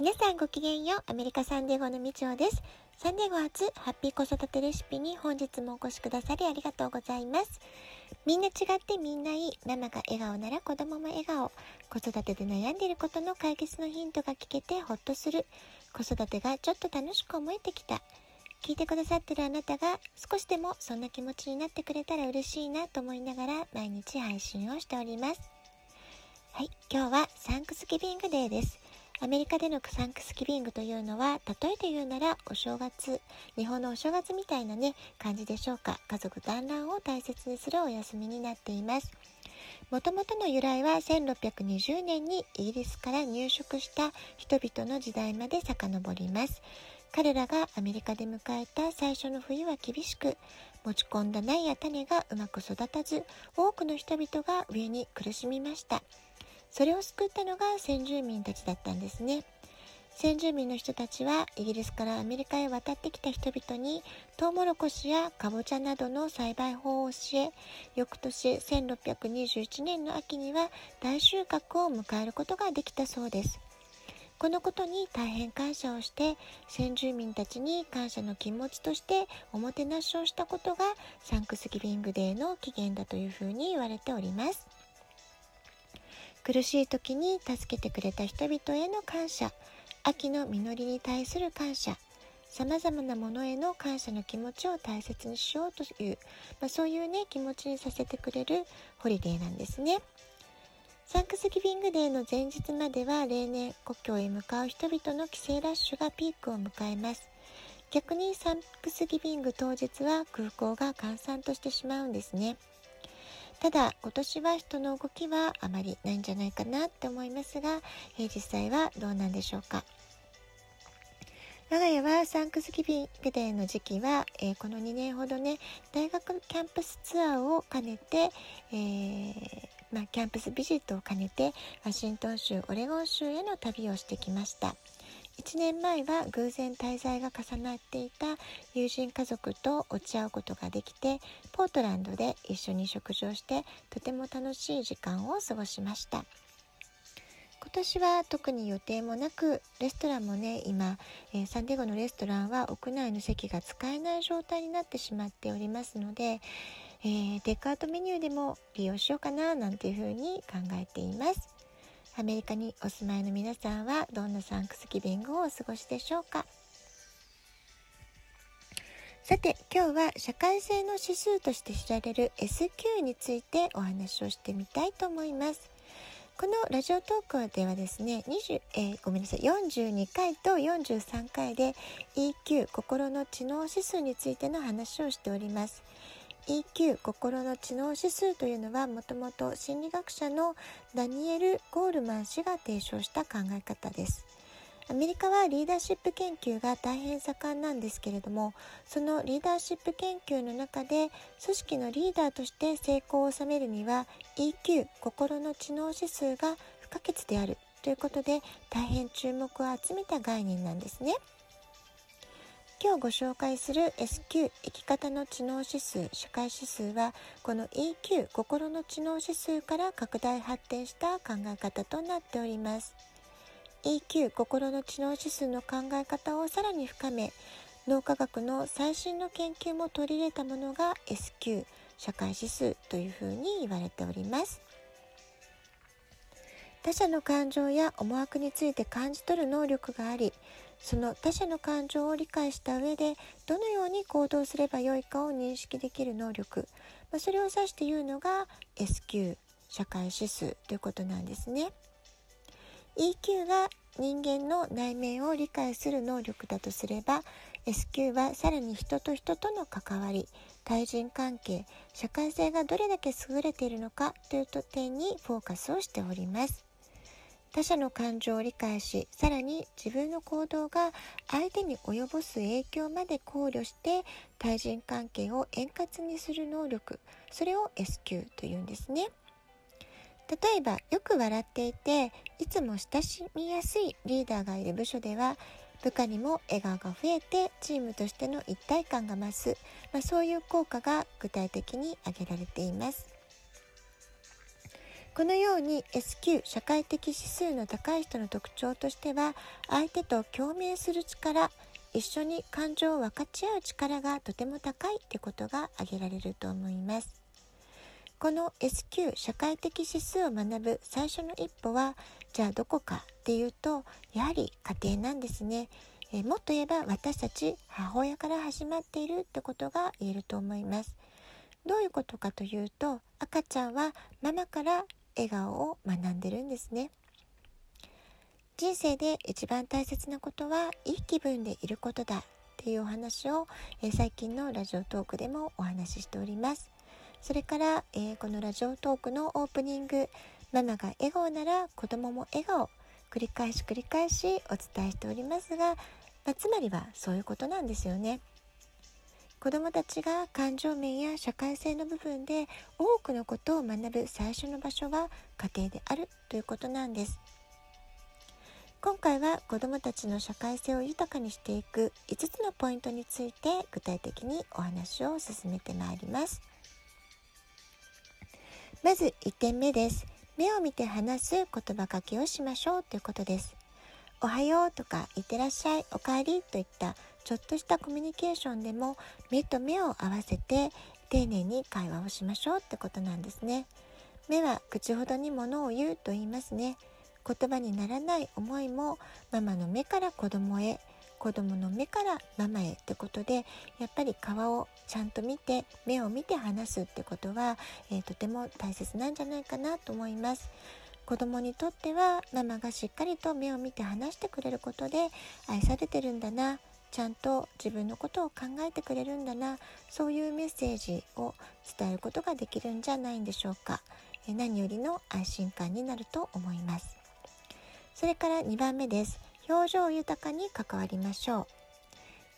皆さんごきげんよう。アメリカサンデーゴのみちおです。サンデーゴ初ハッピー子育てレシピに本日もお越しくださりありがとうございます。みんな違ってみんないい。ママが笑顔なら子供も笑顔。子育てで悩んでいることの解決のヒントが聞けてほっとする。子育てがちょっと楽しく思えてきた。聞いてくださってるあなたが少しでもそんな気持ちになってくれたら嬉しいなと思いながら毎日配信をしております。はい、今日はサンクスギビングデーです。アメリカでのサンクスギビングというのは、例えて言うならお正月、日本のお正月みたいなね、感じでしょうか。家族団らんを大切にするお休みになっています。もともとの由来は1620年にイギリスから入植した人々の時代まで遡ります。彼らがアメリカで迎えた最初の冬は厳しく、持ち込んだ苗や種がうまく育たず、多くの人々が上に苦しみました。それを救ったのが先住民たちだったんですね。先住民の人たちはイギリスからアメリカへ渡ってきた人々にトウモロコシやカボチャなどの栽培法を教え、翌年1621年の秋には大収穫を迎えることができたそうです。このことに大変感謝をして先住民たちに感謝の気持ちとしておもてなしをしたことがサンクスギビングデーの起源だというふうに言われております。苦しい時に助けてくれた人々への感謝、秋の実りに対する感謝、様々なものへの感謝の気持ちを大切にしようという、まあ、そういうね、気持ちにさせてくれるホリデーなんですね。サンクスギビングデーの前日までは例年故郷へ向かう人々の帰省ラッシュがピークを迎えます。逆にサンクスギビング当日は空港が閑散としてしまうんですね。ただ今年は人の動きはあまりないんじゃないかなって思いますが、えー、実際はどうなんでしょうか。我が家はサンクスギビングデーの時期は、えー、この2年ほどね、大学キャンパスツアーを兼ねて、えー、まあ、 campus visit を兼ねて、ワシントン州、オレゴン州への旅をしてきました。1年前は偶然滞在が重なっていた友人家族と落ち合うことができて、ポートランドで一緒に食事をしてとても楽しい時間を過ごしました。今年は特に予定もなく、レストランもね、今、えー、サンディエゴのレストランは屋内の席が使えない状態になってしまっておりますので、えー、テイクアウトメニューでも利用しようかななんていうふうに考えています。アメリカにお住まいの皆さんはどんなサンクスギビングをお過ごしでしょうか？さて今日は社会性の指数として知られる SQ についてお話をしてみたいと思います。このラジオトークではですね、20えー、ごめんなさい、42回と43回で EQ 心の知能指数についての話をしております。EQ 心の知能指数というのはもともと心理学者のダニエル・ゴールマン氏が提唱した考え方です。アメリカはリーダーシップ研究が大変盛んなんですけれども、そのリーダーシップ研究の中で組織のリーダーとして成功を収めるには EQ 心の知能指数が不可欠であるということで大変注目を集めた概念なんですね。今日ご紹介する SQ 生き方の知能指数社会指数はこの EQ 心の知能指数から拡大発展した考え方となっております。EQ 心の知能指数の考え方をさらに深め脳科学の最新の研究も取り入れたものが SQ 社会指数というふうに言われております。他者の感情や思惑について感じ取る能力がありその他者の感情を理解した上でどのように行動すればよいかを認識できる能力、まあ、それを指して言うのが SQ 社会指数ということなんですね。EQ が人間の内面を理解する能力だとすれば SQ はさらに人と人との関わり対人関係社会性がどれだけ優れているのかという点にフォーカスをしております。他者の感情を理解し、さらに自分の行動が相手に及ぼす影響まで考慮して対人関係を円滑にする能力、それを S q というんですね。例えば、よく笑っていて、いつも親しみやすいリーダーがいる部署では、部下にも笑顔が増えてチームとしての一体感が増す、まあ、そういう効果が具体的に挙げられています。このように SQ 社会的指数の高い人の特徴としては相手と共鳴する力一緒に感情を分かち合う力がとても高いってことが挙げられると思います。この SQ 社会的指数を学ぶ最初の一歩はじゃあどこかっていうとやはり家庭なんですね。えもっと言えば私たち母親から始まっているってことが言えると思います。どういうことかというと赤ちゃんはママから笑顔を学んでるんですね人生で一番大切なことはいい気分でいることだっていうお話を、え最近のラジオトークでもお話ししておりますそれから、え、このラジオトークのオープニングママが笑顔なら子供も笑顔繰り返し繰り返しお伝えしておりますが、ま、つまりはそういうことなんですよね。子どもたちが感情面や社会性の部分で多くのことを学ぶ最初の場所は家庭であるということなんです。今回は子どもたちの社会性を豊かにしていく5つのポイントについて具体的にお話を進めてまいります。まず1点目です。目を見て話す言葉かけをしましょうということです。おはようとかいってらっしゃいおかえりといったちょっとしたコミュニケーションでも目と目を合わせて丁寧に会話をしましょうってことなんですね。目は口ほどに物を言うと言いますね。言葉にならない思いもママの目から子供へ子供の目からママへってことでやっぱり顔をちゃんと見て目を見て話すってことは、えー、とても大切なんじゃないかなと思います。子供にとってはママがしっかりと目を見て話してくれることで愛されてるんだなちゃんと自分のことを考えてくれるんだな。そういうメッセージを伝えることができるんじゃないんでしょうか。何よりの安心感になると思います。それから2番目です。表情豊かに関わりましょう。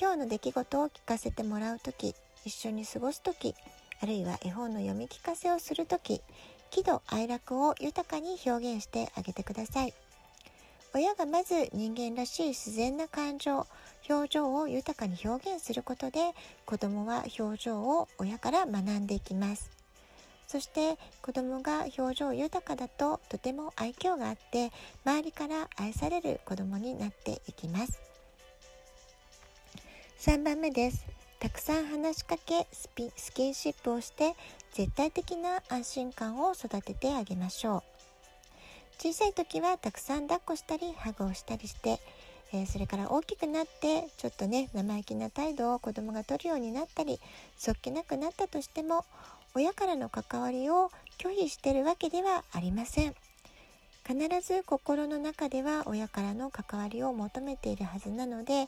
今日の出来事を聞かせてもらう時一緒に過ごす時あるいは絵本の読み聞かせをする時喜怒哀楽を豊かに表現してあげてください。親がまず人間らしい自然な感情表情を豊かに表現することで子供は表情を親から学んでいきます。そして子供が表情豊かだととても愛嬌があって周りから愛される子供になっていきます。3番目です。たくさん話しかけスピスキンシップをして絶対的な安心感を育ててあげましょう。小さい時はたくさん抱っこしたりハグをしたりしてえー、それから大きくなってちょっとね生意気な態度を子供が取るようになったりそっけなくなったとしても親からの関わりを拒否してるわけではありません。必ず心の中では親からの関わりを求めているはずなので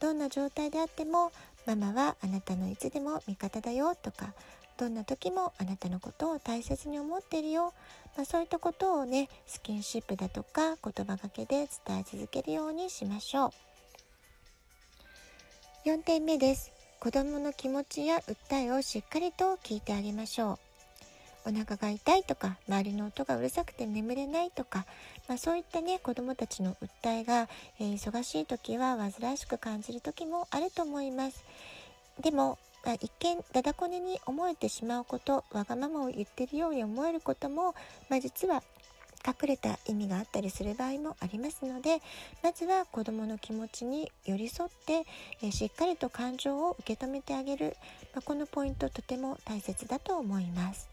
どんな状態であってもママはあなたのいつでも味方だよとかどんな時もあなたのことを大切に思っているよ、まあ、そういったことをねスキンシップだとか言葉がけで伝え続けるようにしましょう。4点目です。子供の気持ちや訴えをしっかりと聞いてあげましょう。お腹が痛いとか周りの音がうるさくて眠れないとか、まあ、そういったね子どもたちの訴えが、えー、忙しい時は煩わしく感じる時もあると思います。でもまあ、一見だだこねに思えてしまうことわがままを言ってるように思えることも、まあ、実は隠れた意味があったりする場合もありますのでまずは子どもの気持ちに寄り添って、え、しっかりと感情を受け止めてあげる、まあ、このポイントとても大切だと思います。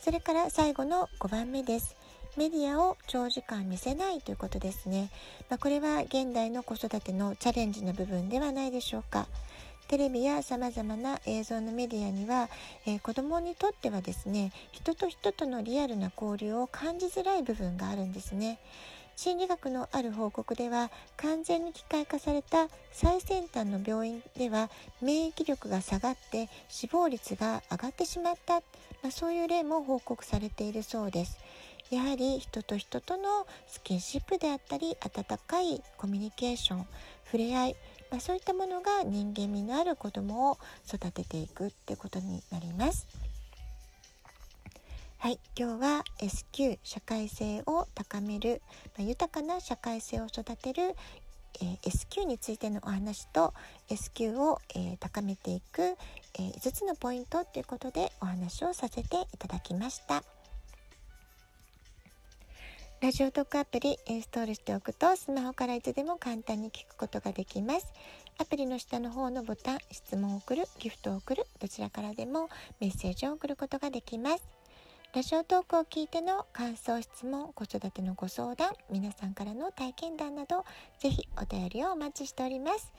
それから最後の5番目です。メディアを長時間見せないということですね、まあ、これは現代の子育てのチャレンジの部分ではないでしょうか。テレビやさまざまな映像のメディアには、えー、子どもにとってはですね人と人とのリアルな交流を感じづらい部分があるんですね。心理学のある報告では完全に機械化された最先端の病院では免疫力が下がって死亡率が上がってしまった、まあ、そういう例も報告されているそうです。やはり人と人とのスキンシップであったり温かいコミュニケーション触れ合いまあ、そういったものが人間味のある子供を育てていくってことになります。はい、今日は S q 社会性を高める、まあ、豊かな社会性を育てる、えー、S q についてのお話と S q を、えー、高めていく、えー、5つのポイントということでお話をさせていただきました。ラジオトークアプリインストールしておくとスマホからいつでも簡単に聞くことができますアプリの下の方のボタン質問を送るギフトを送るどちらからでもメッセージを送ることができますラジオトークを聞いての感想質問子育てのご相談皆さんからの体験談などぜひお便りをお待ちしております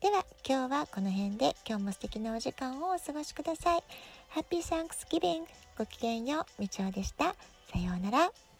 では今日はこの辺で今日も素敵なお時間をお過ごしください。ハッピーサンクスギビングごきげんよう、みちおでした。さようなら。